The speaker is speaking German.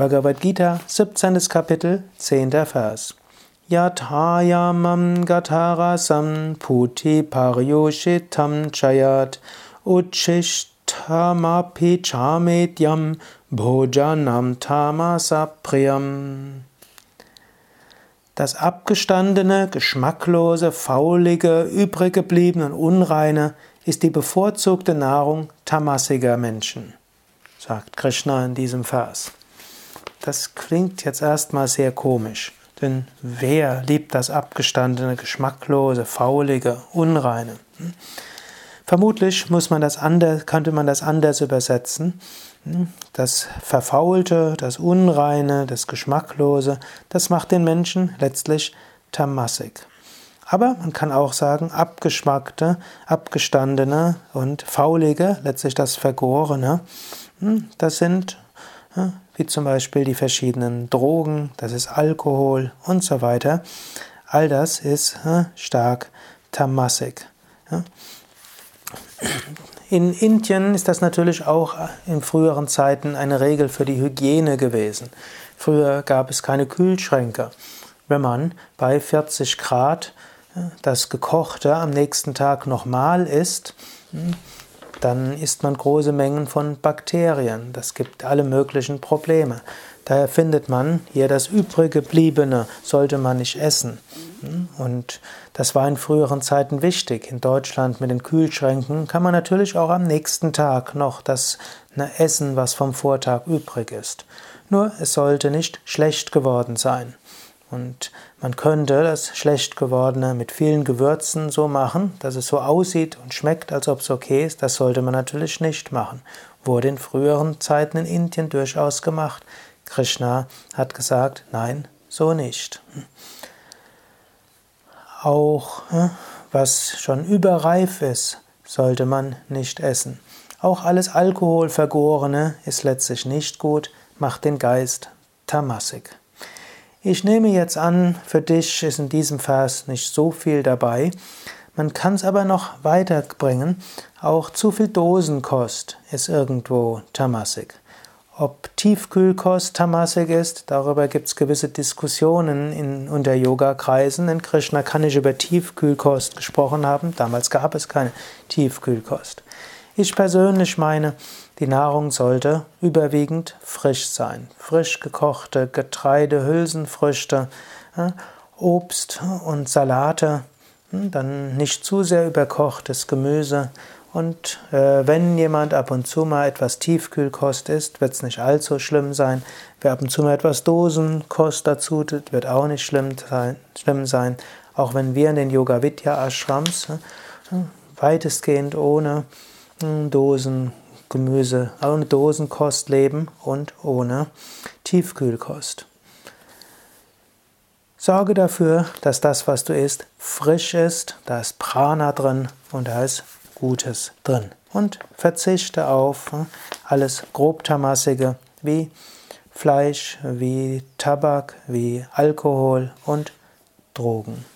Bhagavad Gita, 17. Kapitel, 10. Vers. Yathayamam gatarasam puti paryushitam chayat uchishtamapi chametyam bhojanam tamasapriyam. Das abgestandene, geschmacklose, faulige, übriggebliebene und unreine ist die bevorzugte Nahrung tamasiger Menschen, sagt Krishna in diesem Vers. Das klingt jetzt erstmal sehr komisch, denn wer liebt das abgestandene, geschmacklose, faulige, unreine? Hm? Vermutlich muss man das anders, könnte man das anders übersetzen. Hm? Das Verfaulte, das Unreine, das Geschmacklose, das macht den Menschen letztlich tamasik. Aber man kann auch sagen, abgeschmackte, abgestandene und faulige, letztlich das Vergorene, hm? das sind wie zum Beispiel die verschiedenen Drogen, das ist Alkohol und so weiter. All das ist stark tamasik. In Indien ist das natürlich auch in früheren Zeiten eine Regel für die Hygiene gewesen. Früher gab es keine Kühlschränke. Wenn man bei 40 Grad das Gekochte am nächsten Tag nochmal isst, dann isst man große Mengen von Bakterien. Das gibt alle möglichen Probleme. Daher findet man hier das übrig gebliebene sollte man nicht essen. Und das war in früheren Zeiten wichtig. In Deutschland mit den Kühlschränken kann man natürlich auch am nächsten Tag noch das essen, was vom Vortag übrig ist. Nur es sollte nicht schlecht geworden sein. Und man könnte das schlecht gewordene mit vielen Gewürzen so machen, dass es so aussieht und schmeckt, als ob es okay ist. Das sollte man natürlich nicht machen. Wurde in früheren Zeiten in Indien durchaus gemacht. Krishna hat gesagt, nein, so nicht. Auch hm, was schon überreif ist, sollte man nicht essen. Auch alles Alkoholvergorene ist letztlich nicht gut, macht den Geist tamasik. Ich nehme jetzt an, für dich ist in diesem Vers nicht so viel dabei. Man kann es aber noch weiterbringen. Auch zu viel Dosenkost ist irgendwo tamasik. Ob Tiefkühlkost tamasik ist, darüber gibt es gewisse Diskussionen in, unter Yoga-Kreisen. In Krishna kann ich über Tiefkühlkost gesprochen haben. Damals gab es keine Tiefkühlkost. Ich persönlich meine, die Nahrung sollte überwiegend frisch sein. Frisch gekochte Getreide, Hülsenfrüchte, Obst und Salate, hm, dann nicht zu sehr überkochtes Gemüse. Und äh, wenn jemand ab und zu mal etwas Tiefkühlkost isst, wird es nicht allzu schlimm sein. Wer ab und zu mal etwas Dosenkost dazu tut, wird auch nicht schlimm sein. Schlimm sein. Auch wenn wir in den Yoga Vidya Ashrams äh, weitestgehend ohne Dosen Gemüse, ohne Dosenkost leben und ohne Tiefkühlkost. Sorge dafür, dass das, was du isst, frisch ist, da ist Prana drin und da ist Gutes drin. Und verzichte auf hm, alles grobtamassige wie Fleisch, wie Tabak, wie Alkohol und Drogen.